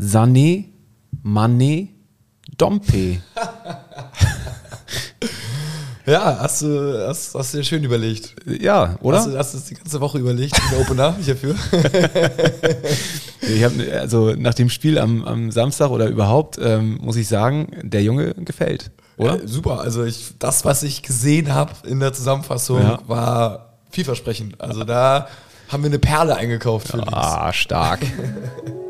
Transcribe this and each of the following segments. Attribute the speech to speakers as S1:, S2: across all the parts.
S1: Sané, Mané, Dompe.
S2: Ja, hast du, hast, hast du dir schön überlegt.
S1: Ja, oder?
S2: Hast du hast das die ganze Woche überlegt, den Opener hierfür?
S1: Ich hab, also nach dem Spiel am, am Samstag oder überhaupt, ähm, muss ich sagen, der Junge gefällt, oder?
S2: Äh, super, also ich, das, was ich gesehen habe in der Zusammenfassung,
S1: Ja.
S2: war vielversprechend. Also da haben wir eine Perle eingekauft für.
S1: Ah, stark.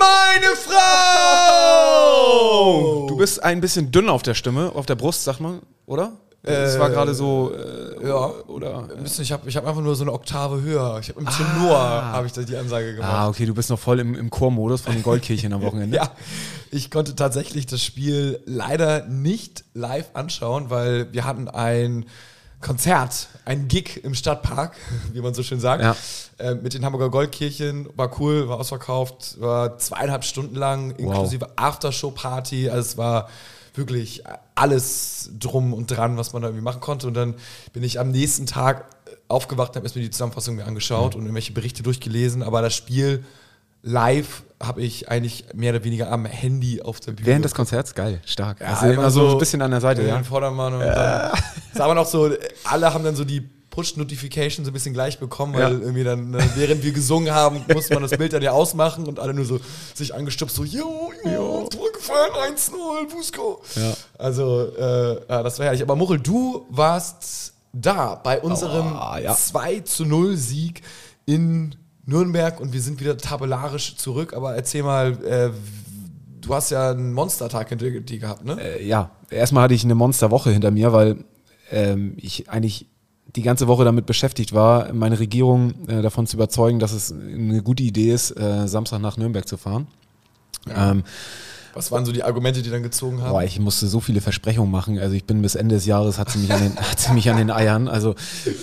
S2: Meine Frau!
S1: Du bist ein bisschen dünn auf der Stimme, auf der Brust, sag mal, oder? Es war gerade so, äh,
S2: Ja,
S1: oder?
S2: bisschen, ich habe ich hab einfach nur so eine Oktave höher. Ich habe im Tenor habe ich da die Ansage gemacht.
S1: Ah, okay, du bist noch voll im, im Chormodus von den Goldkirchen am Wochenende.
S2: Ja, ich konnte tatsächlich das Spiel leider nicht live anschauen, weil wir hatten ein Konzert, ein Gig im Stadtpark, wie man so schön sagt,
S1: Ja.
S2: äh, mit den Hamburger Goldkirchen. War cool, war ausverkauft, war zweieinhalb Stunden lang, inklusive Aftershow-Party. Also es war wirklich alles drum und dran, was man da irgendwie machen konnte. Und dann bin ich am nächsten Tag aufgewacht habe mir die Zusammenfassung mir angeschaut und irgendwelche Berichte durchgelesen. Aber das Spiel live habe ich eigentlich mehr oder weniger am Handy auf der Bühne.
S1: Während des Konzerts, geil, stark.
S2: Ja,
S1: also immer so ein bisschen an der Seite, ja.
S2: Vordermann und dann ist aber noch so, alle haben dann so die Push-Notifications ein bisschen gleich bekommen, weil
S1: Ja.
S2: irgendwie dann, äh, während wir gesungen haben, musste man das Bild dann ja ausmachen und alle nur so sich angestupst, so, jo, jo, Tor gefallen, 1-0, Busco.
S1: Ja.
S2: Also, äh, ja, das war herrlich. Aber Muchel, du warst da bei unserem
S1: Oh, ja.
S2: 2 zu 0 Sieg in Nürnberg und wir sind wieder tabellarisch zurück. Aber erzähl mal, äh, du hast ja einen Monstertag hinter dir gehabt, ne?
S1: Äh, ja, erstmal hatte ich eine Monsterwoche hinter mir, weil ähm, ich eigentlich die ganze Woche damit beschäftigt war, meine Regierung äh, davon zu überzeugen, dass es eine gute Idee ist, äh, Samstag nach Nürnberg zu fahren. Ähm,
S2: Was waren so die Argumente, die dann gezogen haben?
S1: Boah, ich musste so viele Versprechungen machen. Also ich bin bis Ende des Jahres hat sie mich an den, hat sie mich an den Eiern. Also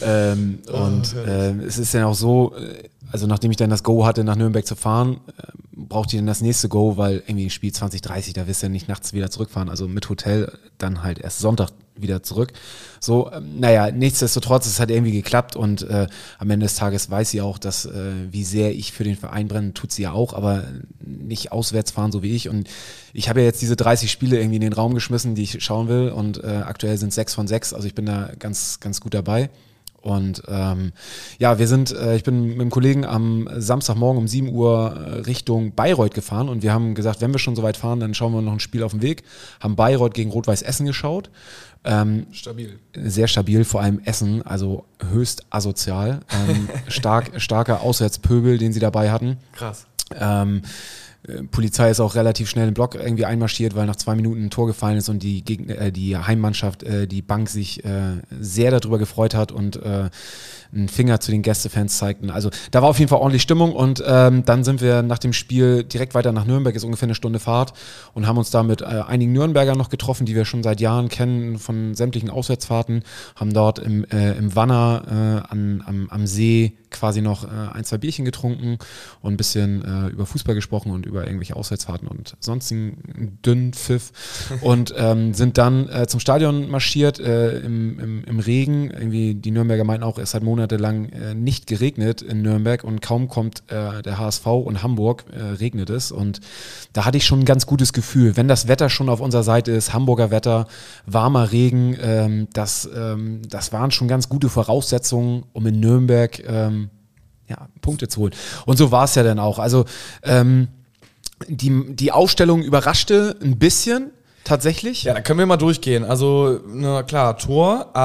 S1: ähm, und äh, es ist dann auch so, äh, also nachdem ich dann das Go hatte, nach Nürnberg zu fahren, äh, brauchte ich dann das nächste Go, weil irgendwie Spiel 2030, da wirst du ja nicht nachts wieder zurückfahren. Also mit Hotel dann halt erst Sonntag wieder zurück. So, ähm, naja, nichtsdestotrotz, es hat irgendwie geklappt und äh, am Ende des Tages weiß sie auch, dass äh, wie sehr ich für den Verein brenne, tut sie ja auch, aber nicht auswärts fahren, so wie ich. Und ich habe ja jetzt diese 30 Spiele irgendwie in den Raum geschmissen, die ich schauen will und äh, aktuell sind sechs von sechs, also ich bin da ganz, ganz gut dabei. Und ähm, ja, wir sind, äh, ich bin mit einem Kollegen am Samstagmorgen um 7 Uhr äh, Richtung Bayreuth gefahren und wir haben gesagt, wenn wir schon so weit fahren, dann schauen wir noch ein Spiel auf dem Weg. Haben Bayreuth gegen Rot-Weiß Essen geschaut. Ähm,
S2: Stabil.
S1: sehr stabil, vor allem Essen, also höchst asozial. Ähm, stark, starker Auswärtspöbel, den sie dabei hatten.
S2: Krass.
S1: Ähm, äh, Polizei ist auch relativ schnell im Block irgendwie einmarschiert, weil nach zwei Minuten ein Tor gefallen ist und die, Gegner, äh, die Heimmannschaft, äh, die Bank sich äh, sehr darüber gefreut hat und äh, einen Finger zu den Gästefans zeigten. Also da war auf jeden Fall ordentlich Stimmung und ähm, dann sind wir nach dem Spiel direkt weiter nach Nürnberg, ist ungefähr eine Stunde Fahrt und haben uns da mit äh, einigen Nürnbergern noch getroffen, die wir schon seit Jahren kennen von sämtlichen Auswärtsfahrten, haben dort im, äh, im Wanner äh, an, am, am See quasi noch äh, ein, zwei Bierchen getrunken und ein bisschen äh, über Fußball gesprochen und über irgendwelche Auswärtsfahrten und sonstigen dünnen Pfiff und ähm, sind dann äh, zum Stadion marschiert äh, im, im, im Regen. Irgendwie die Nürnberger meinten auch, es hat monatelang äh, nicht geregnet in Nürnberg und kaum kommt äh, der HSV und Hamburg regnet es und da hatte ich schon ein ganz gutes Gefühl, wenn das Wetter schon auf unserer Seite ist, Hamburger Wetter, warmer Regen, ähm, das, ähm, das waren schon ganz gute Voraussetzungen, um in Nürnberg ähm, ja, Punkte zu holen. Und so war es ja dann auch. Also ähm, die, die Aufstellung überraschte ein bisschen tatsächlich.
S2: Ja, da können wir mal durchgehen. Also, na klar, Tor, äh,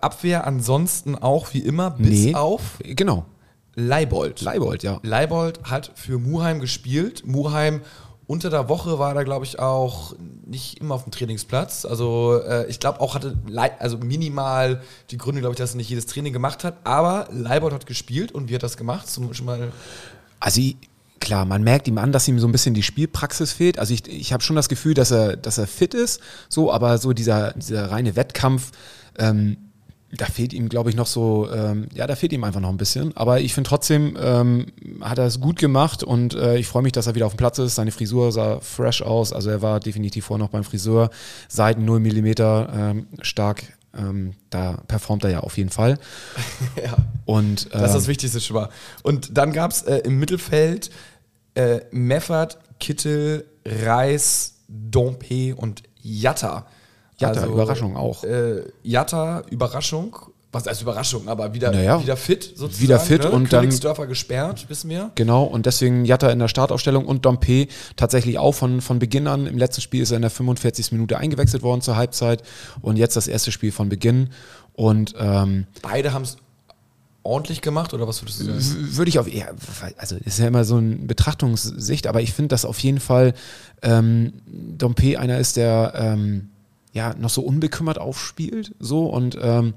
S2: Abwehr ansonsten auch wie immer, bis
S1: Nee.
S2: auf
S1: Genau.
S2: Leibold.
S1: Leibold, ja.
S2: Leibold hat für Muheim gespielt. Muheim unter der Woche war da, glaube ich, auch nicht immer auf dem Trainingsplatz. Also äh, ich glaube auch hatte also minimal die Gründe, glaube ich, dass er nicht jedes Training gemacht hat. Aber Leibold hat gespielt und wie hat das gemacht? Zum schon mal
S1: Also klar, man merkt ihm an, dass ihm so ein bisschen die Spielpraxis fehlt. Also ich, ich habe schon das Gefühl, dass er, dass er fit ist, so, aber so dieser, dieser reine Wettkampf, ähm, da fehlt ihm, glaube ich, noch so, ähm, ja, da fehlt ihm einfach noch ein bisschen. Aber ich finde trotzdem, ähm, hat er es gut gemacht und äh, ich freue mich, dass er wieder auf dem Platz ist. Seine Frisur sah fresh aus. Also er war definitiv vorher noch beim Friseur. Seiten 0 mm ähm, stark. Ähm, da performt er ja auf jeden Fall.
S2: ja.
S1: Und,
S2: das ist das
S1: ähm,
S2: Wichtigste schon mal. Und dann gab es äh, im Mittelfeld äh, Meffert, Kittel, Reis, Dompe und Jatta.
S1: Jatta, Überraschung auch.
S2: Äh, Jatta, Überraschung. Was heißt Überraschung, aber wieder,
S1: Naja.
S2: wieder fit sozusagen.
S1: Wieder fit und dann-
S2: Königsdörfer gesperrt, wissen wir.
S1: Genau, und deswegen Jatta in der Startaufstellung und Dompe tatsächlich auch von, von Beginn an. Im letzten Spiel ist er in der 45. Minute eingewechselt worden zur Halbzeit und jetzt das erste Spiel von Beginn. Und ähm,
S2: Beide haben es ordentlich gemacht, oder was würdest du sagen?
S1: würde ich auf, ja, also ist ja immer so eine Betrachtungssicht, aber ich finde, dass auf jeden Fall ähm, Dompe einer ist, der ähm, ja noch so unbekümmert aufspielt, so und ähm,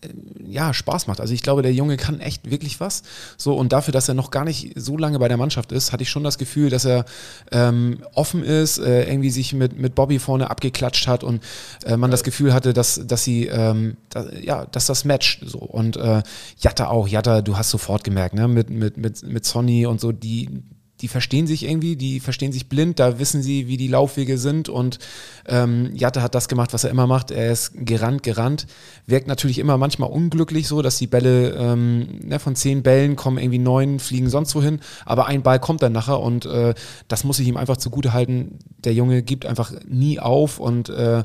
S1: äh, ja, Spaß macht. Also ich glaube, der Junge kann echt wirklich was. So, und dafür, dass er noch gar nicht so lange bei der Mannschaft ist, hatte ich schon das Gefühl, dass er ähm, offen ist, äh, irgendwie sich mit, mit Bobby vorne abgeklatscht hat und äh, man das Gefühl hatte, dass, dass sie, ähm, da, ja, dass das matcht. So. Und äh, Jatta auch, Jatta, du hast sofort gemerkt, ne, mit, mit, mit, mit Sonny und so, die, die verstehen sich irgendwie, die verstehen sich blind, da wissen sie, wie die Laufwege sind und ähm, Jatte hat das gemacht, was er immer macht, er ist gerannt, gerannt, wirkt natürlich immer manchmal unglücklich so, dass die Bälle ähm, ne, von zehn Bällen kommen irgendwie neun, fliegen sonst wohin, aber ein Ball kommt dann nachher und äh, das muss ich ihm einfach zugute halten, der Junge gibt einfach nie auf und äh,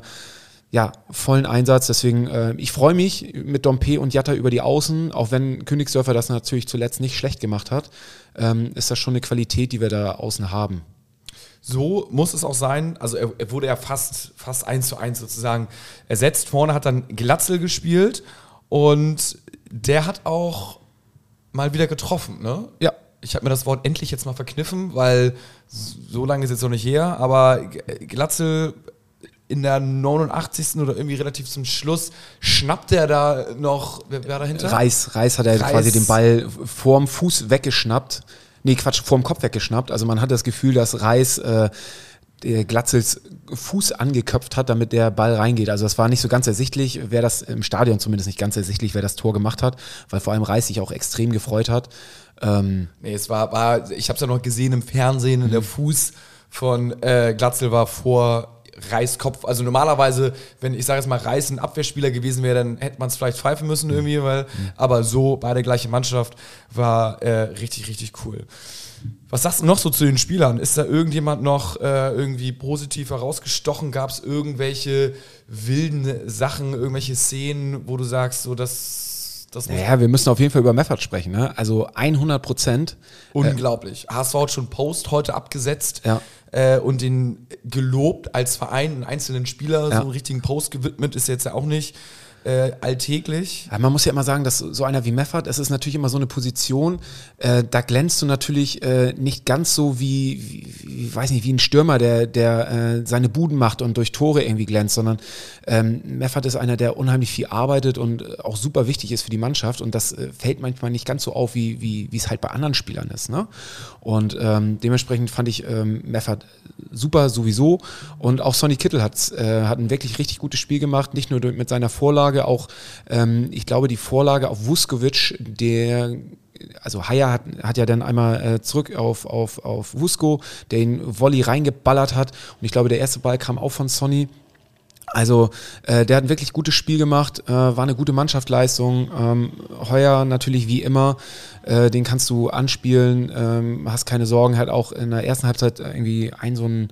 S1: ja, vollen Einsatz. Deswegen, äh, ich freue mich mit Dompe und Jatta über die Außen, auch wenn Königsdörfer das natürlich zuletzt nicht schlecht gemacht hat, ähm, ist das schon eine Qualität, die wir da außen haben.
S2: So muss es auch sein. Also er, er wurde ja fast, fast eins zu eins sozusagen ersetzt. Vorne hat dann Glatzel gespielt und der hat auch mal wieder getroffen, ne?
S1: Ja.
S2: Ich habe mir das Wort endlich jetzt mal verkniffen, weil so lange ist es jetzt noch nicht her, aber Glatzel in der 89. oder irgendwie relativ zum Schluss schnappt er da noch, wer, wer dahinter?
S1: Reis, Reis hat er
S2: Reis.
S1: quasi den Ball vorm Fuß weggeschnappt. Nee, Quatsch, vorm Kopf weggeschnappt. Also man hat das Gefühl, dass Reis äh, der Glatzels Fuß angeköpft hat, damit der Ball reingeht. Also das war nicht so ganz ersichtlich, wer das im Stadion zumindest nicht ganz ersichtlich, wer das Tor gemacht hat, weil vor allem Reis sich auch extrem gefreut hat. Ähm,
S2: Nee, es war, war ich habe es ja noch gesehen im Fernsehen, und der Fuß von äh, Glatzel war vor Reiskopf. Also normalerweise, wenn ich sage jetzt mal Reis ein Abwehrspieler gewesen wäre, dann hätte man es vielleicht pfeifen müssen irgendwie, weil, aber so beide gleiche Mannschaft war äh, richtig, richtig cool. Was sagst du noch so zu den Spielern? Ist da irgendjemand noch äh, irgendwie positiv herausgestochen? Gab es irgendwelche wilden Sachen, irgendwelche Szenen, wo du sagst, so das,
S1: naja, wir müssen auf jeden Fall über Meffert sprechen. Ne? Also 100 Prozent.
S2: Unglaublich. HSV hat schon Post heute abgesetzt
S1: Ja.
S2: Äh, und den gelobt als Verein, einen einzelnen Spieler,
S1: Ja.
S2: so einen richtigen Post gewidmet, ist jetzt ja auch nicht äh, alltäglich.
S1: Ja, man muss ja immer sagen, dass so einer wie Meffert, es ist natürlich immer so eine Position, äh, da glänzt du natürlich äh, nicht ganz so wie, wie, weiß nicht, wie ein Stürmer, der, der äh, seine Buden macht und durch Tore irgendwie glänzt, sondern ähm, Meffert ist einer, der unheimlich viel arbeitet und äh, auch super wichtig ist für die Mannschaft und das äh, fällt manchmal nicht ganz so auf, wie wie es halt bei anderen Spielern ist. Ne? Und ähm, dementsprechend fand ich ähm, Meffert super sowieso und auch Sonny Kittel hat, hat ein wirklich richtig gutes Spiel gemacht, nicht nur mit seiner Vorlage, auch ähm, ich glaube die Vorlage auf Vuskovic, der also Haya hat, hat ja dann einmal äh, zurück auf, auf, auf Vusko, der ihn Volley reingeballert hat und ich glaube der erste Ball kam auch von Sonny. Also äh, der hat ein wirklich gutes Spiel gemacht, äh, war eine gute Mannschaftsleistung. Ähm, Heuer natürlich wie immer, äh, den kannst du anspielen, ähm, hast keine Sorgen, hat auch in der ersten Halbzeit irgendwie einen so ähm,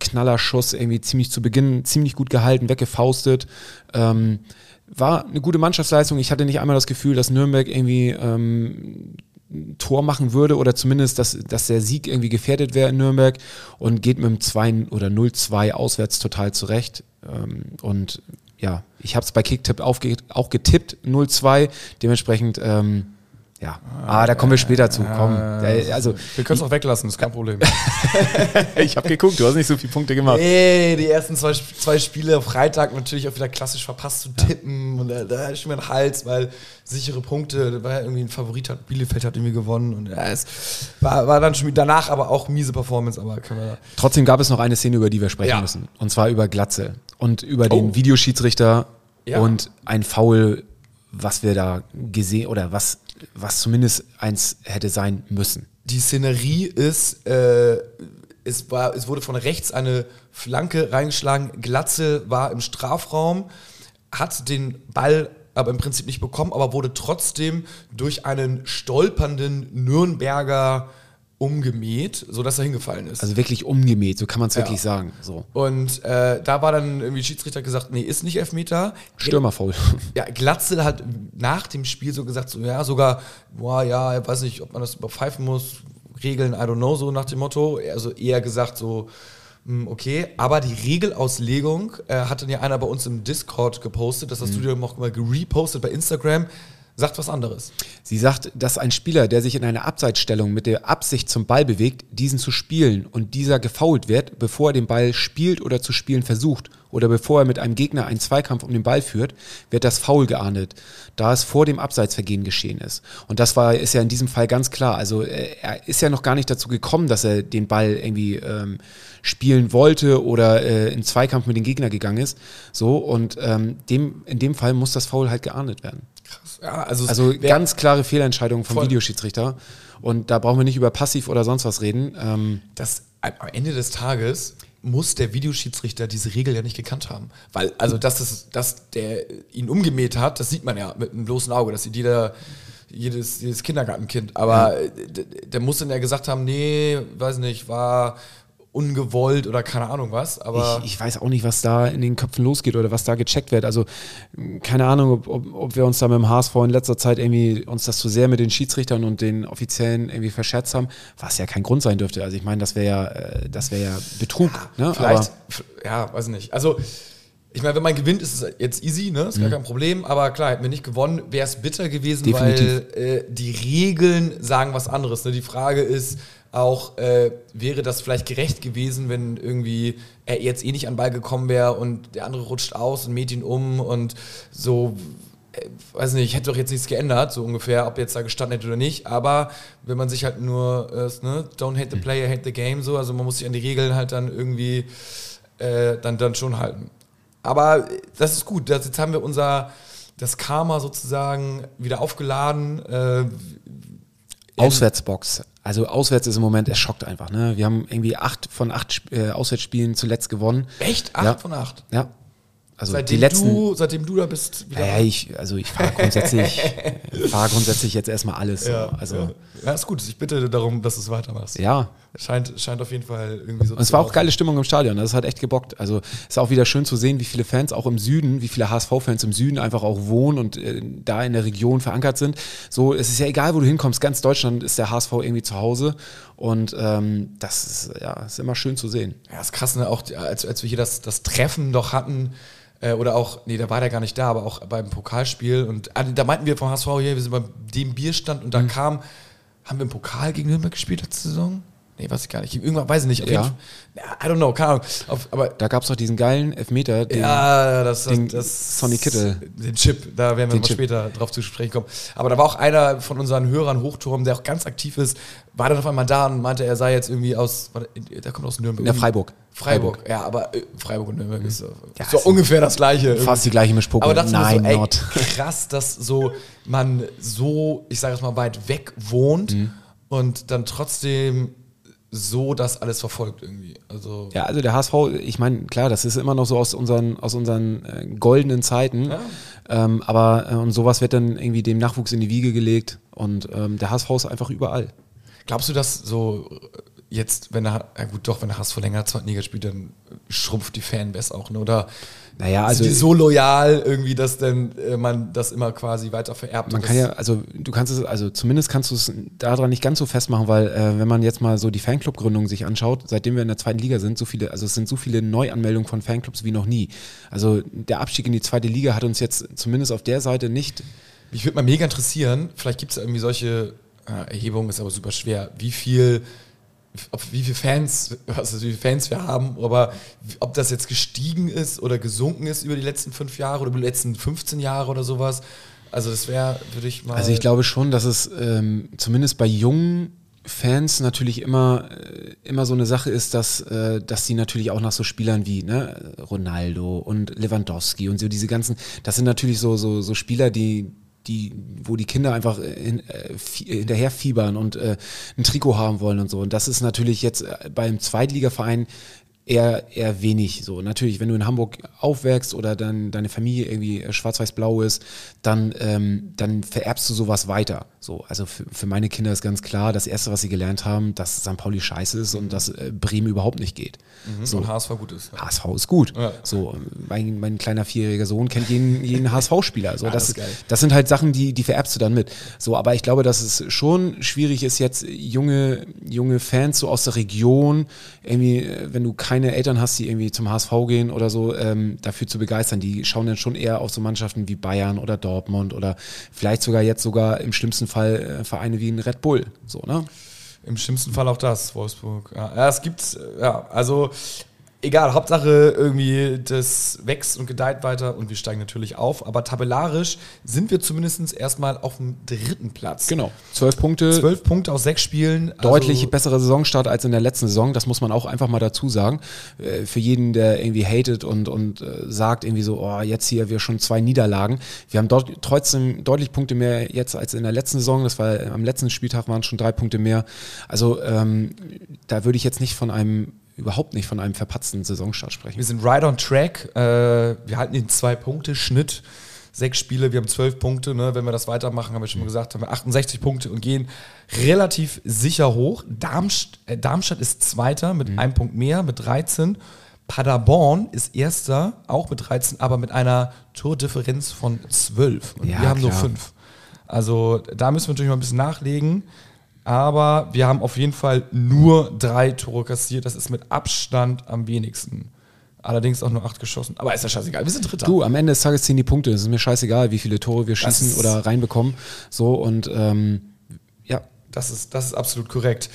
S1: Knallerschuss irgendwie ziemlich zu Beginn ziemlich gut gehalten, weggefaustet. Ähm, war eine gute Mannschaftsleistung. Ich hatte nicht einmal das Gefühl, dass Nürnberg irgendwie ähm, ein Tor machen würde oder zumindest, dass, dass der Sieg irgendwie gefährdet wäre in Nürnberg und geht mit dem 2 oder 0-2 auswärts total zurecht. Ähm, und ja, ich habe es bei Kicktipp auch getippt, 0-2. Dementsprechend, ähm, Ja, ah, da kommen wir später zu. Komm. Äh, also,
S2: wir können es auch weglassen, ist kein Problem.
S1: ich habe geguckt, du hast nicht so viele Punkte gemacht.
S2: Nee, die ersten zwei, zwei Spiele Freitag natürlich auch wieder klassisch verpasst zu tippen. Ja. Und da, da ist mir ein Hals, weil sichere Punkte, ja irgendwie ein Favorit, hat Bielefeld hat irgendwie gewonnen. Und ja, es war, war dann schon danach aber auch miese Performance. Aber
S1: Trotzdem gab es noch eine Szene, über die wir sprechen ja. müssen. Und zwar über Glatze und über den oh. Videoschiedsrichter und ein Foul was wir da gesehen oder was, was zumindest eins hätte sein müssen.
S2: Die Szenerie ist, äh, es, war, es wurde von rechts eine Flanke reingeschlagen, Glatze war im Strafraum, hat den Ball aber im Prinzip nicht bekommen, aber wurde trotzdem durch einen stolpernden Nürnberger umgemäht, sodass er hingefallen ist.
S1: Also wirklich umgemäht, so kann man es ja. wirklich sagen. So.
S2: Und äh, da war dann irgendwie Schiedsrichter gesagt, nee, ist nicht Elfmeter.
S1: Stürmerfaul.
S2: Ja, Glatzel hat nach dem Spiel so gesagt, so ja, sogar, boah, ja, ich weiß nicht, ob man das überpfeifen muss, Regeln, I don't know, so nach dem Motto. Also eher gesagt so, hm, okay, aber die Regelauslegung äh, hat dann ja einer bei uns im Discord gepostet, das hast mhm. du dir auch mal gerepostet bei Instagram sagt was anderes.
S1: Sie sagt, dass ein Spieler, der sich in einer Abseitsstellung mit der Absicht zum Ball bewegt, diesen zu spielen und dieser gefault wird, bevor er den Ball spielt oder zu spielen versucht oder bevor er mit einem Gegner einen Zweikampf um den Ball führt, wird das Foul geahndet, da es vor dem Abseitsvergehen geschehen ist. Und das war, ist ja in diesem Fall ganz klar. Also äh, er ist ja noch gar nicht dazu gekommen, dass er den Ball irgendwie ähm, spielen wollte oder äh, in Zweikampf mit dem Gegner gegangen ist. So, und ähm, dem, in dem Fall muss das Foul halt geahndet werden. Krass. Ja, also, also ganz klare Fehlentscheidung vom Videoschiedsrichter. Und da brauchen wir nicht über passiv oder sonst was reden. Ähm,
S2: das am Ende des Tages muss der Videoschiedsrichter diese Regel ja nicht gekannt haben. Weil, also, dass, es, dass der ihn umgemäht hat, das sieht man ja mit einem bloßen Auge. Das sieht jeder, jedes, jedes Kindergartenkind. Aber ja. der, der muss dann ja gesagt haben, nee, weiß nicht, war ungewollt oder keine Ahnung was. Aber
S1: ich, ich, weiß auch nicht, was da in den Köpfen losgeht oder was da gecheckt wird. Also keine Ahnung, ob, ob, ob, wir uns da mit dem HSV in letzter Zeit irgendwie uns das zu sehr mit den Schiedsrichtern und den Offiziellen irgendwie verschätzt haben, was ja kein Grund sein dürfte. Also ich meine, das wäre ja, äh, das wäre ja Betrug. Ja,
S2: ne? Vielleicht, aber, ja, weiß nicht. Also ich meine, wenn man gewinnt, ist es jetzt easy, ne? Ist mhm. gar kein Problem. Aber klar, hätten wir nicht gewonnen, wäre es bitter gewesen, Definitiv. weil äh, die Regeln sagen was anderes. Ne? Die Frage ist, auch, äh, wäre das vielleicht gerecht gewesen, wenn irgendwie er jetzt eh nicht an Ball gekommen wäre und der andere rutscht aus und mäht ihn um und so, äh, weiß nicht, hätte doch jetzt nichts geändert, so ungefähr, ob jetzt da gestanden hätte oder nicht. Aber wenn man sich halt nur, äh, ne, don't hate the player, hate the game, so, also man muss sich an die Regeln halt dann irgendwie äh, dann, dann schon halten. Aber das ist gut, das, jetzt haben wir unser das Karma sozusagen wieder aufgeladen. Äh,
S1: Auswärtsbox also auswärts ist im Moment, es schockt einfach. Ne? Wir haben irgendwie acht von acht äh, Auswärtsspielen zuletzt gewonnen.
S2: Echt? Acht
S1: ja.
S2: von acht?
S1: Ja.
S2: Also seitdem die letzten, du, seitdem du da bist.
S1: Ja, ich, also ich fahre grundsätzlich, fahr grundsätzlich jetzt erstmal alles. Ja, so. also,
S2: ja. ja, ist gut. Ich bitte darum, dass du es weitermachst.
S1: Ja.
S2: Scheint, scheint auf jeden Fall irgendwie so
S1: Und es war auch geile Stimmung im Stadion. Das hat echt gebockt. Also es ist auch wieder schön zu sehen, wie viele Fans auch im Süden, wie viele HSV-Fans im Süden einfach auch wohnen und äh, da in der Region verankert sind. So, es ist ja egal, wo du hinkommst. Ganz Deutschland ist der HSV irgendwie zu Hause. Und ähm, das ist, ja, ist immer schön zu sehen.
S2: Ja, ist krass, ne? Auch als, als wir hier das, das Treffen doch hatten, äh, oder auch, nee, da war der gar nicht da, aber auch beim Pokalspiel. Und ah, da meinten wir vom HSV hier, wir sind bei dem Bierstand und da mhm. kam, haben wir im Pokal gegen Nürnberg gespielt letzte Saison? Nee, weiß ich gar nicht. Irgendwann weiß ich nicht.
S1: Ja.
S2: I don't know, keine Ahnung.
S1: Auf, aber da gab es doch diesen geilen Elfmeter.
S2: Den, ja, das, den das
S1: Sonny Kittel.
S2: Den Chip, da werden wir mal später drauf zu sprechen kommen. Aber da war auch einer von unseren Hörern Hochturm, der auch ganz aktiv ist, war dann auf einmal da und meinte, er sei jetzt irgendwie aus, der kommt aus Nürnberg.
S1: Ja, Freiburg.
S2: Freiburg, Freiburg. ja, aber äh, Freiburg und Nürnberg mhm. ist so, ja, so ungefähr das gleiche.
S1: Fast die gleiche Mischpoke.
S2: Aber das Nein, so, ey, not. krass, dass so man so, ich sage jetzt mal, weit weg wohnt mhm. und dann trotzdem so das alles verfolgt irgendwie. Also
S1: ja, also der HSV, ich meine, klar, das ist immer noch so aus unseren, aus unseren äh, goldenen Zeiten. Ja. Ähm, aber äh, und sowas wird dann irgendwie dem Nachwuchs in die Wiege gelegt und ähm, der HSV ist einfach überall.
S2: Glaubst du, dass so jetzt, wenn er, ja gut, doch, wenn der HSV länger zweiten Liga spielt, dann schrumpft die Fanbase auch, ne? Oder
S1: naja, also
S2: sind die so loyal irgendwie, dass denn äh, man das immer quasi weiter vererbt.
S1: Man kann ja, also du kannst es, also zumindest kannst du es daran nicht ganz so festmachen, weil äh, wenn man jetzt mal so die Fanclub-Gründung sich anschaut, seitdem wir in der zweiten Liga sind, so viele, also es sind so viele Neuanmeldungen von Fanclubs wie noch nie. Also der Abstieg in die zweite Liga hat uns jetzt zumindest auf der Seite nicht
S2: Mich würde mal mega interessieren, vielleicht gibt es irgendwie solche äh, Erhebungen, ist aber super schwer, wie viel ob, wie viele Fans, also wie viele Fans wir haben, aber ob das jetzt gestiegen ist oder gesunken ist über die letzten fünf Jahre oder über die letzten 15 Jahre oder sowas. Also das wäre, würde ich mal.
S1: Also ich glaube schon, dass es ähm, zumindest bei jungen Fans natürlich immer, äh, immer so eine Sache ist, dass, äh, dass sie natürlich auch nach so Spielern wie ne, Ronaldo und Lewandowski und so diese ganzen, das sind natürlich so, so, so Spieler, die, die, wo die Kinder einfach in, äh, hinterher fiebern und äh, ein Trikot haben wollen und so. Und das ist natürlich jetzt äh, beim Zweitligaverein eher, eher wenig so. Natürlich, wenn du in Hamburg aufwächst oder dann deine Familie irgendwie schwarz-weiß-blau ist, dann, ähm, dann vererbst du sowas weiter. So, also für, für meine Kinder ist ganz klar, das Erste, was sie gelernt haben, dass St. Pauli scheiße ist und dass äh, Bremen überhaupt nicht geht.
S2: Mhm, so. Und HSV gut ist.
S1: Ja. HSV ist gut. Ja. So, mein, mein kleiner vierjähriger Sohn kennt jeden, jeden HSV-Spieler. So, das, das, das, sind halt Sachen, die, die vererbst du dann mit. So, aber ich glaube, dass es schon schwierig ist, jetzt junge, junge Fans so aus der Region, irgendwie, wenn du keine Eltern hast, die irgendwie zum HSV gehen oder so, ähm, dafür zu begeistern. Die schauen dann schon eher auf so Mannschaften wie Bayern oder Dortmund oder vielleicht sogar jetzt sogar im schlimmsten Fall äh, Vereine wie ein Red Bull. So, ne?
S2: Im schlimmsten Fall auch das, Wolfsburg. Ja, es gibt, ja, also egal, Hauptsache irgendwie das wächst und gedeiht weiter und wir steigen natürlich auf. Aber tabellarisch sind wir zumindest erstmal auf dem dritten Platz.
S1: Genau. Zwölf Punkte.
S2: Zwölf Punkte aus sechs Spielen.
S1: Also Deutlich also bessere Saisonstart als in der letzten Saison. Das muss man auch einfach mal dazu sagen. Äh, für jeden, der irgendwie hatet und, und äh, sagt irgendwie so, oh, jetzt hier wir schon zwei Niederlagen. Wir haben dort trotzdem deutlich Punkte mehr jetzt als in der letzten Saison. Das war am letzten Spieltag waren schon drei Punkte mehr. Also ähm, da würde ich jetzt nicht von einem überhaupt nicht von einem verpatzten Saisonstart sprechen.
S2: Wir sind right on track. Äh, wir halten den zwei Punkte Schnitt. Sechs Spiele, wir haben zwölf Punkte. Ne? Wenn wir das weitermachen, haben wir schon mal gesagt, haben wir 68 Punkte und gehen relativ sicher hoch. Darmstadt, äh, Darmstadt ist Zweiter mit mhm. einem Punkt mehr, mit 13. Paderborn ist Erster, auch mit 13, aber mit einer Tordifferenz von 12. Und ja, wir haben klar. nur 5. Also da müssen wir natürlich mal ein bisschen nachlegen. Aber wir haben auf jeden Fall nur drei Tore kassiert. Das ist mit Abstand am wenigsten. Allerdings auch nur acht geschossen. Aber ist ja scheißegal. Wir sind Dritter.
S1: Du, am Ende des Tages ziehen die Punkte. Es ist mir scheißegal, wie viele Tore wir schießen oder reinbekommen. So und ähm, ja.
S2: Das ist, das ist absolut korrekt.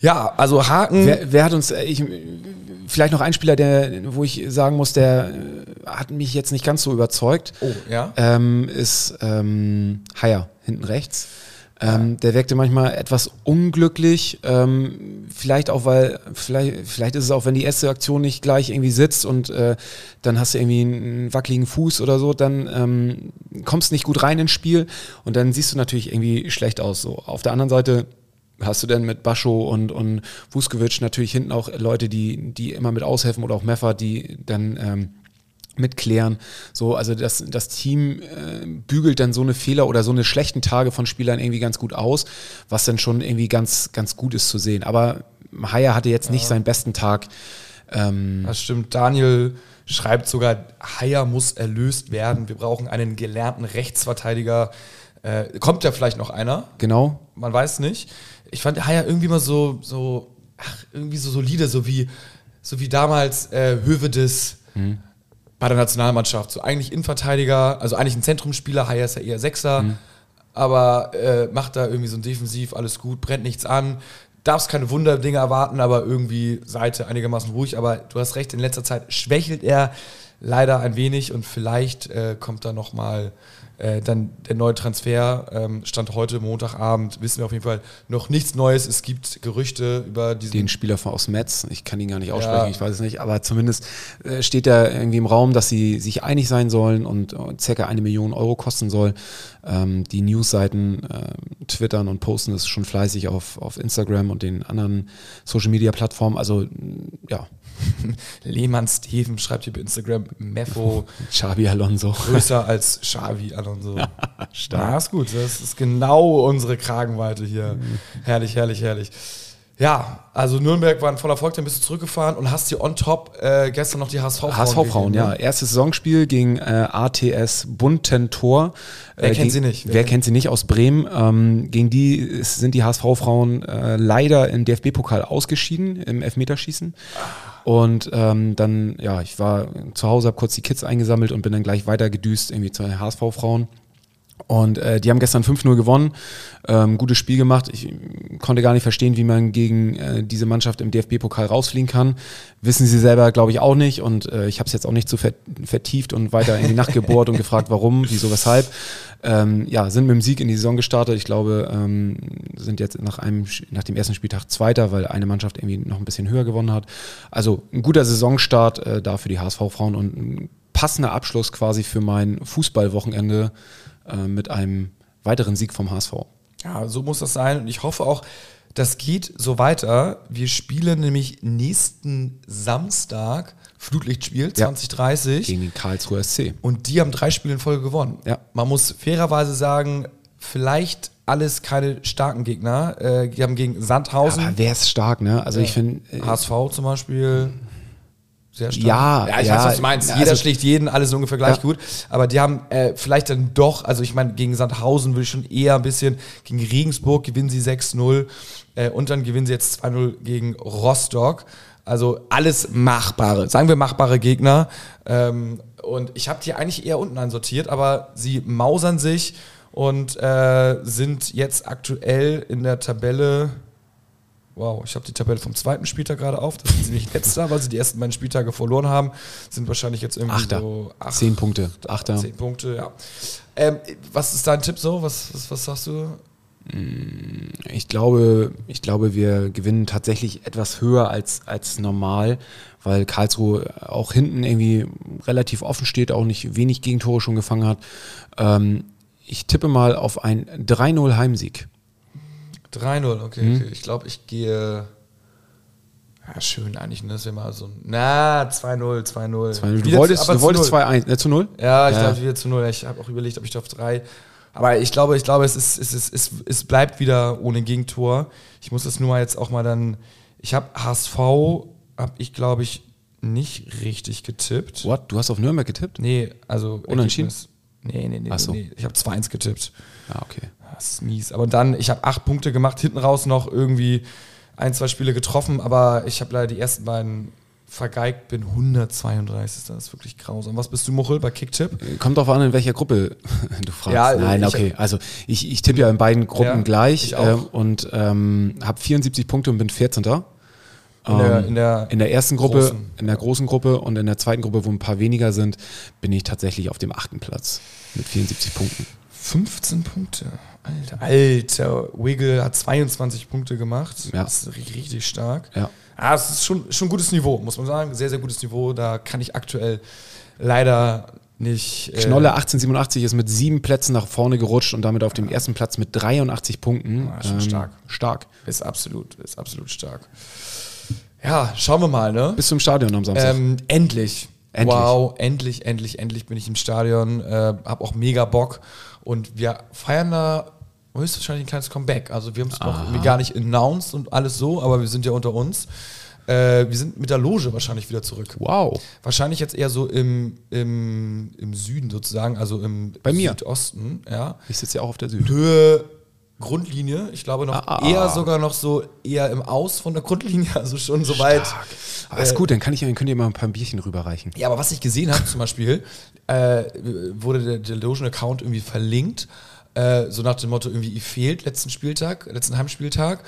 S2: Ja, also Haken.
S1: Wer, wer hat uns, äh, ich, vielleicht noch ein Spieler, der, wo ich sagen muss, der äh, hat mich jetzt nicht ganz so überzeugt.
S2: Oh, ja.
S1: Ähm, ist ähm, Haier, hinten rechts. Ähm, der wirkte manchmal etwas unglücklich, ähm, vielleicht auch, weil, vielleicht, vielleicht ist es auch, wenn die erste Aktion nicht gleich irgendwie sitzt und äh, dann hast du irgendwie einen wackeligen Fuß oder so, dann ähm, kommst nicht gut rein ins Spiel und dann siehst du natürlich irgendwie schlecht aus. So. Auf der anderen Seite hast du denn mit Bascho und, und Vuskovic natürlich hinten auch Leute, die, die immer mit aushelfen oder auch Meffer, die dann ähm, mitklären. So, also das, das Team äh, bügelt dann so eine Fehler oder so eine schlechten Tage von Spielern irgendwie ganz gut aus, was dann schon irgendwie ganz, ganz gut ist zu sehen. Aber Haier hatte jetzt ja. nicht seinen besten Tag.
S2: Ähm das stimmt. Daniel schreibt sogar, Haier muss erlöst werden. Wir brauchen einen gelernten Rechtsverteidiger. Äh, kommt ja vielleicht noch einer.
S1: Genau.
S2: Man weiß nicht. Ich fand Haier irgendwie mal so, so, ach, irgendwie so solide, so wie, so wie damals äh, Hövedes. Mhm bei der Nationalmannschaft. So eigentlich Innenverteidiger, also eigentlich ein Zentrumspieler, Haier ist ja eher Sechser, mhm. aber äh, macht da irgendwie so ein Defensiv, alles gut, brennt nichts an. Darfst keine Wunderdinge erwarten, aber irgendwie Seite einigermaßen ruhig. Aber du hast recht, in letzter Zeit schwächelt er leider ein wenig und vielleicht äh, kommt da nochmal äh, dann der neue Transfer ähm, stand heute Montagabend, wissen wir auf jeden Fall noch nichts Neues. Es gibt Gerüchte über diesen.
S1: Den Spieler von aus Metz, ich kann ihn gar nicht aussprechen, ja. ich weiß es nicht, aber zumindest äh, steht da irgendwie im Raum, dass sie sich einig sein sollen und äh, circa eine Million Euro kosten soll. Ähm, die Newsseiten äh, twittern und posten es schon fleißig auf, auf Instagram und den anderen Social Media Plattformen. Also ja,
S2: Lehmann Steven schreibt hier bei Instagram Mefo.
S1: Xavi Alonso.
S2: Größer als Xavi Alonso. Stark. Ja, ist gut. Das ist genau unsere Kragenweite hier. Mhm. Herrlich, herrlich, herrlich. Ja, also Nürnberg war ein voller Erfolg, dann bist du zurückgefahren und hast dir on top äh, gestern noch die HSV-Frauen
S1: HSV-Frauen, ja. Ne? Erstes Saisonspiel gegen äh, ATS Buntentor.
S2: Wer äh, kennt sie nicht?
S1: Wer, wer kennt sie nicht aus Bremen? Ähm, gegen die sind die HSV-Frauen äh, leider im DFB-Pokal ausgeschieden im Elfmeterschießen. Und ähm, dann, ja, ich war zu Hause, habe kurz die Kids eingesammelt und bin dann gleich weiter gedüst irgendwie zu den HSV-Frauen. Und äh, die haben gestern 5-0 gewonnen, ähm, gutes Spiel gemacht. Ich konnte gar nicht verstehen, wie man gegen äh, diese Mannschaft im DFB-Pokal rausfliegen kann. Wissen sie selber, glaube ich, auch nicht. Und äh, ich habe es jetzt auch nicht so vertieft und weiter in die Nacht gebohrt und gefragt, warum, wieso, weshalb. Ähm, ja, sind mit dem Sieg in die Saison gestartet. Ich glaube, ähm, sind jetzt nach, einem, nach dem ersten Spieltag Zweiter, weil eine Mannschaft irgendwie noch ein bisschen höher gewonnen hat. Also ein guter Saisonstart äh, da für die HSV-Frauen und ein passender Abschluss quasi für mein Fußballwochenende mit einem weiteren Sieg vom HSV.
S2: Ja, so muss das sein. Und ich hoffe auch, das geht so weiter. Wir spielen nämlich nächsten Samstag Flutlichtspiel 2030.
S1: Gegen den Karlsruher SC.
S2: Und die haben drei Spiele in Folge gewonnen.
S1: Ja.
S2: Man muss fairerweise sagen, vielleicht alles keine starken Gegner. Äh, die haben gegen Sandhausen.
S1: Aber wer ist stark, ne? Also
S2: ja.
S1: ich finde.
S2: Äh, HSV zum Beispiel sehr stark.
S1: Ja,
S2: ja ich
S1: ja,
S2: weiß, was du meinst. Jeder also, schlägt jeden, alles ungefähr gleich ja. gut. Aber die haben äh, vielleicht dann doch, also ich meine, gegen Sandhausen würde ich schon eher ein bisschen, gegen Regensburg gewinnen sie 6-0 äh, und dann gewinnen sie jetzt 2-0 gegen Rostock. Also alles machbare, sagen wir machbare Gegner. Ähm, und ich habe die eigentlich eher unten einsortiert, aber sie mausern sich und äh, sind jetzt aktuell in der Tabelle Wow, ich habe die Tabelle vom zweiten Spieltag gerade auf. Das sind sie nicht letzter, weil sie die ersten beiden Spieltage verloren haben. Sind wahrscheinlich jetzt irgendwie
S1: Achter.
S2: so
S1: acht, zehn Punkte.
S2: Achter. Zehn Punkte, ja. Ähm, was ist dein Tipp so? Was, was, was sagst du?
S1: Mm, ich glaube, ich glaube, wir gewinnen tatsächlich etwas höher als, als normal, weil Karlsruhe auch hinten irgendwie relativ offen steht, auch nicht wenig Gegentore schon gefangen hat. Ähm, ich tippe mal auf ein 3-0 Heimsieg.
S2: 3-0, okay, mhm. okay. Ich glaube, ich gehe. Ja, schön eigentlich, ne? Das wäre mal so ein. Na, 2-0, 2-0.
S1: Du wolltest, du wolltest 2-1, äh, zu 0?
S2: Ja, ich ja. glaube, wieder zu 0. Ich habe auch überlegt, ob ich auf 3. Aber ich glaube, ich glaube, es, ist, es, ist, es, es bleibt wieder ohne Gegentor. Ich muss das nur mal jetzt auch mal dann. Ich habe HSV, habe ich glaube ich nicht richtig getippt.
S1: What? Du hast auf Nürnberg getippt?
S2: Nee, also.
S1: Unentschieden?
S2: Nee, nee, nee.
S1: so.
S2: nee. Ich habe 2-1 getippt.
S1: Ah, okay.
S2: Das ist mies. Aber dann, ich habe acht Punkte gemacht, hinten raus noch irgendwie ein, zwei Spiele getroffen, aber ich habe leider die ersten beiden vergeigt, bin 132. Das ist wirklich grausam. Was bist du, Muchel, bei Kicktip?
S1: Kommt drauf an, in welcher Gruppe du fragst.
S2: Ja,
S1: Nein, okay. Also ich, ich tippe ja in beiden Gruppen ja, gleich äh, und ähm, habe 74 Punkte und bin 14.
S2: In der, in, der
S1: in der, ersten Gruppe, großen. in der großen Gruppe und in der zweiten Gruppe, wo ein paar weniger sind, bin ich tatsächlich auf dem achten Platz mit 74 Punkten.
S2: 15 Punkte. Alter, Alter, Wiggle hat 22 Punkte gemacht.
S1: Ja.
S2: Das ist richtig, stark.
S1: Ja.
S2: Ah, es ist schon, schon gutes Niveau, muss man sagen. Sehr, sehr gutes Niveau. Da kann ich aktuell leider nicht.
S1: Äh Knolle 1887 ist mit sieben Plätzen nach vorne gerutscht und damit auf dem ersten Platz mit 83 Punkten.
S2: Ah, schon ähm, stark.
S1: Stark.
S2: Ist absolut, ist absolut stark. Ja, schauen wir mal, ne?
S1: Bis zum Stadion am Samstag.
S2: Ähm, endlich.
S1: Endlich.
S2: Wow, endlich, endlich, endlich bin ich im Stadion. Äh, hab auch mega Bock. Und wir feiern da höchstwahrscheinlich ein kleines Comeback. Also wir haben es noch gar nicht announced und alles so, aber wir sind ja unter uns. Äh, wir sind mit der Loge wahrscheinlich wieder zurück.
S1: Wow.
S2: Wahrscheinlich jetzt eher so im, im, im Süden sozusagen, also im
S1: Bei mir.
S2: Südosten. Ja.
S1: Ich sitze ja auch auf der Süd.
S2: Höhe Grundlinie. Ich glaube noch
S1: Ah,
S2: eher
S1: ah.
S2: sogar noch so eher im Aus von der Grundlinie, also schon so weit.
S1: Aber ist
S2: Äh,
S1: gut, dann kann ich, dann könnt ihr mal ein paar Bierchen rüberreichen.
S2: Ja, aber was ich gesehen habe zum Beispiel, äh, wurde der, Logen-Account irgendwie verlinkt, äh, so nach dem Motto irgendwie, ihr fehlt letzten Spieltag, letzten Heimspieltag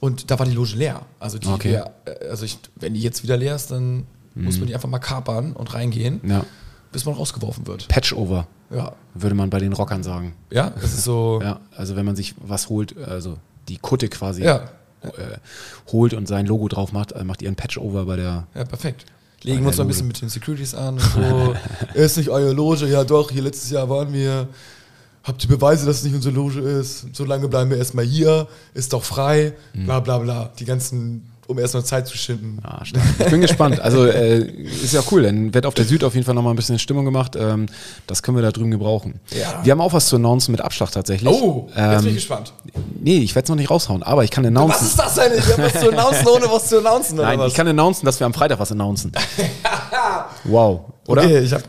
S2: und da war die Loge leer. Also, die,
S1: Okay.
S2: wär- äh, also ich, wenn die jetzt wieder leer ist, dann muss man die einfach mal kapern und reingehen,
S1: Ja.
S2: Bis man rausgeworfen wird.
S1: Patchover,
S2: Ja,
S1: würde man bei den Rockern sagen.
S2: ja, das ist so.
S1: Ja, also wenn man sich was holt, also die Kutte quasi
S2: Ja.
S1: äh, holt und sein Logo drauf macht, äh, macht ihr ein Patchover bei der.
S2: Ja, perfekt. Legen wir uns mal ein bisschen mit den Securities an so. ist nicht eure Loge? Ja, doch, hier letztes Jahr waren wir. Habt ihr Beweise, dass es nicht unsere Loge ist? So lange bleiben wir erstmal hier, ist doch frei,
S1: Mhm.
S2: bla bla bla. Die ganzen, um erstmal Zeit zu schinden.
S1: Ah, stark. Ich bin gespannt. Also äh, ist ja cool. Dann wird auf der Süd auf jeden Fall nochmal ein bisschen Stimmung gemacht. Ähm, das können wir da drüben gebrauchen.
S2: Ja.
S1: Wir haben auch was zu announcen mit Abschlag tatsächlich.
S2: Oh, jetzt bin ich
S1: ähm,
S2: gespannt.
S1: Nee, ich werde es noch nicht raushauen, aber ich kann
S2: Was
S1: announcen.
S2: ist das denn? Wir haben was zu announcen, ohne was zu announcen, oder
S1: Nein,
S2: was?
S1: ich kann announcen, dass wir am Freitag was announcen. wow, oder?
S2: Okay, ich habe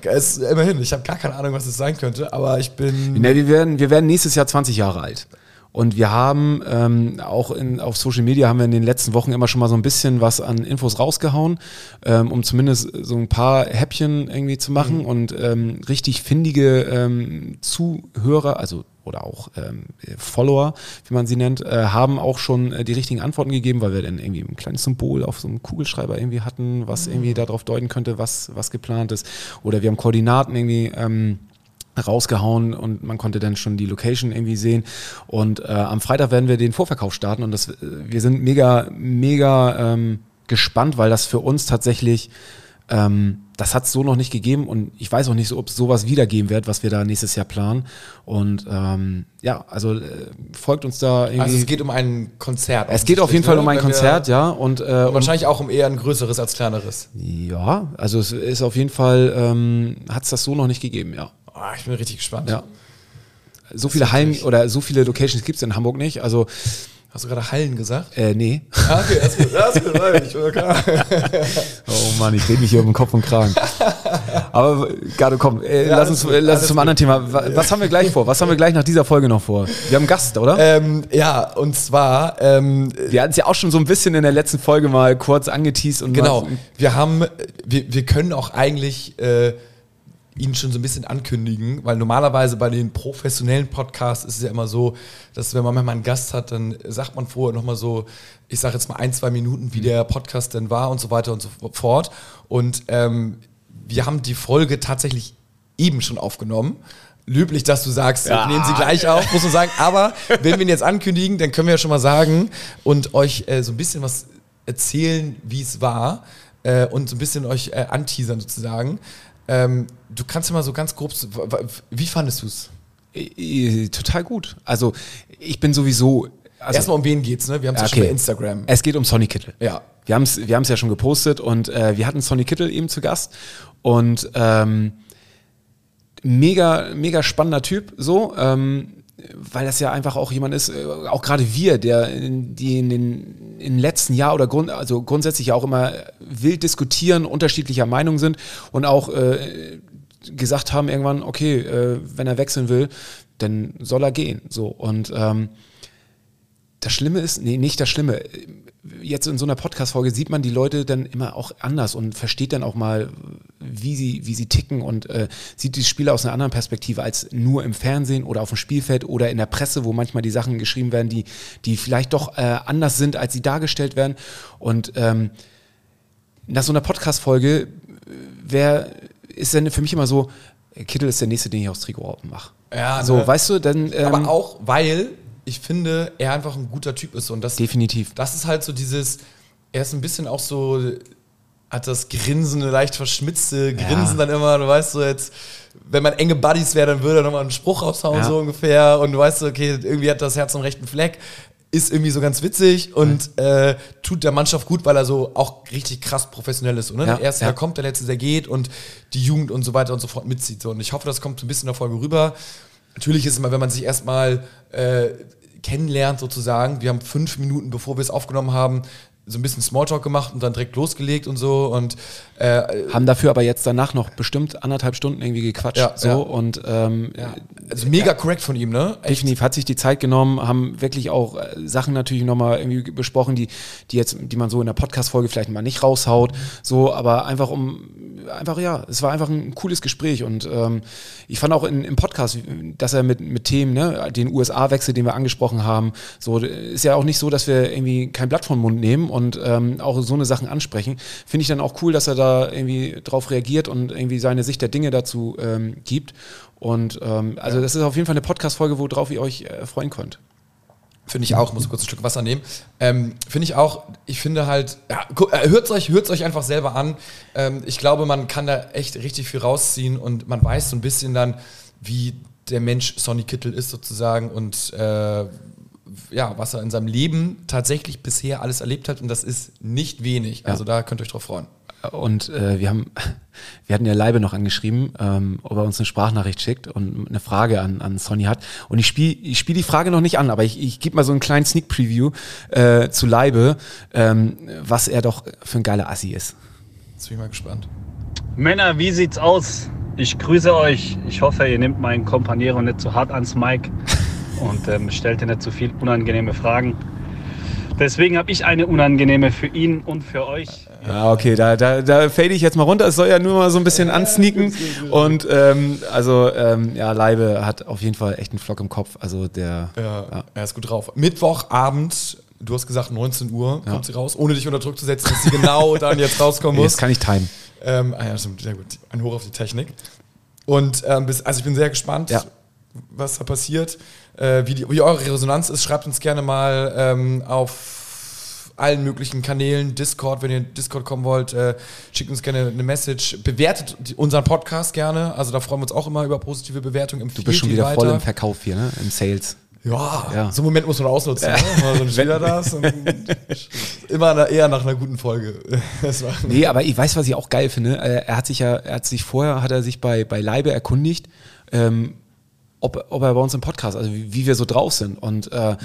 S2: immerhin, ich habe gar keine Ahnung, was es sein könnte, aber ich bin.
S1: Ne, wir, werden, wir werden nächstes Jahr 20 Jahre alt. Und wir haben ähm, auch in, auf Social Media haben wir in den letzten Wochen immer schon mal so ein bisschen was an Infos rausgehauen, ähm, um zumindest so ein paar Häppchen irgendwie zu machen mhm. und ähm, richtig findige ähm, Zuhörer, also oder auch ähm, Follower, wie man sie nennt, äh, haben auch schon äh, die richtigen Antworten gegeben, weil wir dann irgendwie ein kleines Symbol auf so einem Kugelschreiber irgendwie hatten, was mhm. irgendwie darauf deuten könnte, was, was geplant ist. Oder wir haben Koordinaten irgendwie ähm, rausgehauen und man konnte dann schon die Location irgendwie sehen. Und äh, am Freitag werden wir den Vorverkauf starten und das, äh, wir sind mega, mega ähm, gespannt, weil das für uns tatsächlich ähm, das hat es so noch nicht gegeben und ich weiß auch nicht, so, ob es sowas wiedergeben wird, was wir da nächstes Jahr planen. Und ähm, ja, also äh, folgt uns da irgendwie. Also
S2: es geht um ein Konzert.
S1: Es geht auf jeden Fall um ein Konzert, ja. Und,
S2: äh, und wahrscheinlich auch um eher ein größeres als kleineres.
S1: Ja, also es ist auf jeden Fall, ähm, hat es das so noch nicht gegeben, ja.
S2: Oh, ich bin richtig gespannt.
S1: Ja. So viele Hallen oder so viele Locations gibt es in Hamburg nicht. Also
S2: Hast du gerade Hallen gesagt?
S1: Äh, nee. Ah, okay, das ist gut. Das ist gut. Ich oh Mann, ich rede mich hier um den Kopf und Kragen. Aber Gado, komm, äh, ja, lass uns, gut, lass uns zum gut. anderen Thema. Was haben wir gleich vor? Was haben wir gleich nach dieser Folge noch vor? Wir haben einen Gast, oder?
S2: Ähm, ja, und zwar. Ähm,
S1: wir hatten es ja auch schon so ein bisschen in der letzten Folge mal kurz angeteased. Und
S2: genau. Wir haben, wir, wir können auch eigentlich. Äh, ihn schon so ein bisschen ankündigen, weil normalerweise bei den professionellen Podcasts ist es ja immer so, dass wenn man mal einen Gast hat, dann sagt man vorher nochmal so, ich sage jetzt mal ein, zwei Minuten, wie mhm. der Podcast denn war und so weiter und so fort. Und ähm, wir haben die Folge tatsächlich eben schon aufgenommen. Löblich, dass du sagst, ja. nehmen sie gleich auf, muss man sagen. Aber wenn wir ihn jetzt ankündigen, dann können wir ja schon mal sagen und euch äh, so ein bisschen was erzählen, wie es war äh, und so ein bisschen euch äh, anteasern sozusagen. Ähm, du kannst ja mal so ganz grob, wie fandest du es?
S1: Total gut. Also ich bin sowieso. Also,
S2: Erstmal um wen geht's, ne? Wir haben es okay. ja schon bei Instagram.
S1: Es geht um Sonny Kittel.
S2: Ja.
S1: Wir haben es wir ja schon gepostet und äh, wir hatten Sonny Kittel eben zu Gast und ähm, mega, mega spannender Typ so. Ähm, weil das ja einfach auch jemand ist, äh, auch gerade wir, der in, die in den, den letzten Jahr oder grund, also grundsätzlich auch immer wild diskutieren, unterschiedlicher Meinung sind und auch äh, gesagt haben irgendwann, okay, äh, wenn er wechseln will, dann soll er gehen. So und ähm, das Schlimme ist, nee, nicht das Schlimme jetzt in so einer Podcast-Folge sieht man die Leute dann immer auch anders und versteht dann auch mal, wie sie, wie sie ticken und äh, sieht die Spiele aus einer anderen Perspektive als nur im Fernsehen oder auf dem Spielfeld oder in der Presse, wo manchmal die Sachen geschrieben werden, die, die vielleicht doch äh, anders sind, als sie dargestellt werden. Und ähm, nach so einer Podcast-Folge äh, wer ist dann für mich immer so, Kittel ist der nächste, den ich aufs Trikot mache.
S2: Ja,
S1: so, ne? weißt du, dann.
S2: Ähm, aber auch, weil ich finde, er einfach ein guter Typ ist. Und das,
S1: Definitiv.
S2: Das ist halt so dieses, er ist ein bisschen auch so, hat das grinsende, leicht verschmitzte Grinsen ja. dann immer, du weißt so jetzt, wenn man enge Buddies wäre, dann würde er nochmal einen Spruch raushauen, ja. so ungefähr. Und du weißt so, okay, irgendwie hat das Herz am rechten Fleck. Ist irgendwie so ganz witzig und ja. äh, tut der Mannschaft gut, weil er so auch richtig krass professionell ist. Ne? Der erste, der kommt, der letzte, der geht und die Jugend und so weiter und so fort mitzieht. So. Und ich hoffe, das kommt so ein bisschen in der Folge rüber. Natürlich ist es mal, wenn man sich erstmal äh, kennenlernt sozusagen. Wir haben fünf Minuten, bevor wir es aufgenommen haben, so ein bisschen Smalltalk gemacht und dann direkt losgelegt und so und
S1: äh, haben dafür aber jetzt danach noch bestimmt anderthalb Stunden irgendwie gequatscht ja, so ja. und ähm,
S2: ja. also mega korrekt von ihm ne
S1: Echt? definitiv hat sich die Zeit genommen haben wirklich auch äh, Sachen natürlich nochmal irgendwie besprochen die die jetzt die man so in der Podcast Folge vielleicht mal nicht raushaut so aber einfach um einfach ja es war einfach ein cooles Gespräch und ähm, ich fand auch in, im Podcast dass er mit mit Themen ne den USA Wechsel den wir angesprochen haben so ist ja auch nicht so dass wir irgendwie kein Blatt vom Mund nehmen und ähm, auch so eine Sachen ansprechen, finde ich dann auch cool, dass er da irgendwie drauf reagiert und irgendwie seine Sicht der Dinge dazu ähm, gibt. Und ähm, also das ist auf jeden Fall eine Podcast-Folge, worauf ihr euch äh, freuen könnt.
S2: Finde ich auch, muss kurz ein Stück Wasser nehmen. Ähm, finde ich auch, ich finde halt, ja, äh, hört es euch, hört's euch einfach selber an. Ähm, ich glaube, man kann da echt richtig viel rausziehen und man weiß so ein bisschen dann, wie der Mensch Sonny Kittel ist sozusagen und äh, ja, was er in seinem Leben tatsächlich bisher alles erlebt hat und das ist nicht wenig. Also da könnt ihr euch drauf freuen.
S1: Und äh, wir haben, wir hatten ja Leibe noch angeschrieben, ähm, ob er uns eine Sprachnachricht schickt und eine Frage an, an Sonny hat. Und ich spiele ich spiel die Frage noch nicht an, aber ich, ich gebe mal so einen kleinen Sneak Preview äh, zu Leibe, ähm, was er doch für ein geiler Assi ist.
S2: Jetzt bin ich mal gespannt.
S3: Männer, wie sieht's aus? Ich grüße euch. Ich hoffe, ihr nehmt meinen Kompaniero nicht zu hart ans Mike. Und ähm, stellte nicht zu so viel unangenehme Fragen. Deswegen habe ich eine unangenehme für ihn und für euch.
S1: Ja, okay, da, da, da fade ich jetzt mal runter. Es soll ja nur mal so ein bisschen ansneaken. Und ähm, also, ähm, ja, Leibe hat auf jeden Fall echt einen Flock im Kopf. Also der.
S2: Ja, ja. er ist gut drauf. Mittwochabend, du hast gesagt 19 Uhr kommt ja. sie raus, ohne dich unter Druck zu setzen, dass sie genau dann jetzt rauskommen muss.
S1: Jetzt kann ich timen.
S2: Ähm, ah ja, stimmt, sehr gut. Ein Hoch auf die Technik. Und ähm, bis, also ich bin sehr gespannt, ja. was da passiert. Äh, wie, die, wie eure Resonanz ist, schreibt uns gerne mal ähm, auf allen möglichen Kanälen, Discord, wenn ihr in Discord kommen wollt, äh, schickt uns gerne eine Message, bewertet unseren Podcast gerne, also da freuen wir uns auch immer über positive Bewertungen.
S1: Du bist schon wieder weiter. voll im Verkauf hier, ne? im Sales.
S2: Ja, ja, so einen Moment muss man ausnutzen. Ja. Ne? Mal so ein Spieler da ist immer eher nach einer guten Folge.
S1: nee, aber ich weiß, was ich auch geil finde. Äh, er hat sich ja, er hat sich vorher, hat er sich bei, bei Leibe erkundigt, ähm, ob, ob er bei uns im Podcast, also wie, wie wir so drauf sind. Und äh,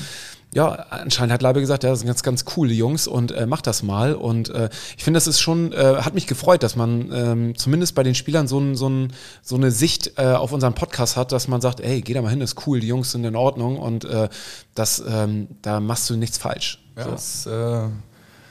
S1: ja, anscheinend hat Leibe gesagt, ja, das sind ganz, ganz coole Jungs und äh, macht das mal. Und äh, ich finde, das ist schon, äh, hat mich gefreut, dass man ähm, zumindest bei den Spielern so, ein, so, ein, so eine Sicht äh, auf unseren Podcast hat, dass man sagt, ey, geh da mal hin, das ist cool, die Jungs sind in Ordnung und äh, das, ähm, da machst du nichts falsch.
S2: Ja, so. das, äh,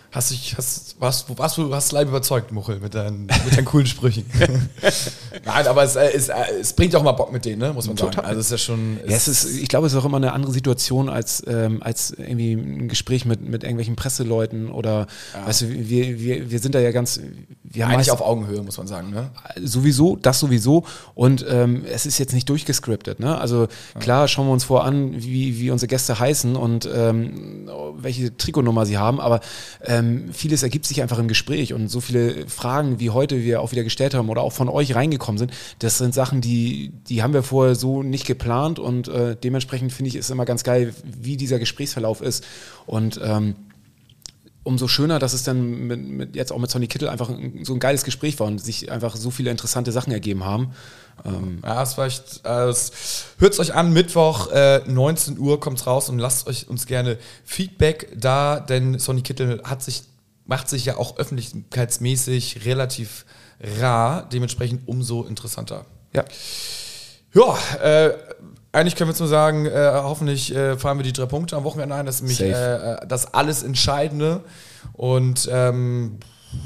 S2: Hast dich, hast, warst, warst du hast live überzeugt, Muchel, mit deinen, mit deinen coolen Sprüchen. Nein, aber es, es, es, bringt auch mal Bock mit denen, ne? muss man Total. sagen. Also es ist ja schon.
S1: Ja, es ist, ich glaube, es ist auch immer eine andere Situation als, ähm, als irgendwie ein Gespräch mit, mit irgendwelchen Presseleuten oder ja. weißt du, wir, wir, wir sind da ja ganz. Wir
S2: haben Eigentlich auf Augenhöhe, muss man sagen, ne?
S1: Sowieso, das sowieso. Und ähm, es ist jetzt nicht durchgescriptet, ne? Also klar schauen wir uns vor an, wie, wie unsere Gäste heißen und ähm, welche Trikotnummer sie haben, aber ähm, vieles ergibt sich einfach im Gespräch und so viele Fragen, wie heute wir auch wieder gestellt haben oder auch von euch reingekommen sind, das sind Sachen, die, die haben wir vorher so nicht geplant und äh, dementsprechend finde ich es immer ganz geil, wie dieser Gesprächsverlauf ist. Und ähm, umso schöner, dass es dann mit, mit, jetzt auch mit Sonny Kittel einfach so ein geiles Gespräch war und sich einfach so viele interessante Sachen ergeben haben.
S2: Ähm ja, es war echt, äh, hört es euch an, Mittwoch, äh, 19 Uhr kommt raus und lasst euch uns gerne Feedback da, denn Sonny Kittel hat sich, macht sich ja auch öffentlichkeitsmäßig relativ rar, dementsprechend umso interessanter.
S1: Ja.
S2: Ja, äh, eigentlich können wir jetzt nur sagen, äh, hoffentlich äh, fahren wir die drei Punkte am Wochenende ein. Das ist nämlich äh, äh, das alles Entscheidende. Und ähm,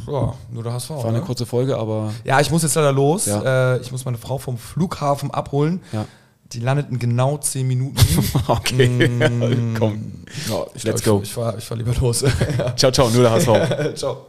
S2: ja, nur der HSV.
S1: War eine ne? kurze Folge, aber.
S2: Ja, ich muss jetzt leider los. Ja. Äh, ich muss meine Frau vom Flughafen abholen.
S1: Ja.
S2: Die landet in genau zehn Minuten.
S1: okay. Mm, Komm.
S2: Ja, ich Let's glaub, go. Ich, ich fahre fahr lieber los.
S1: ciao, ciao, nur der HSV. ciao.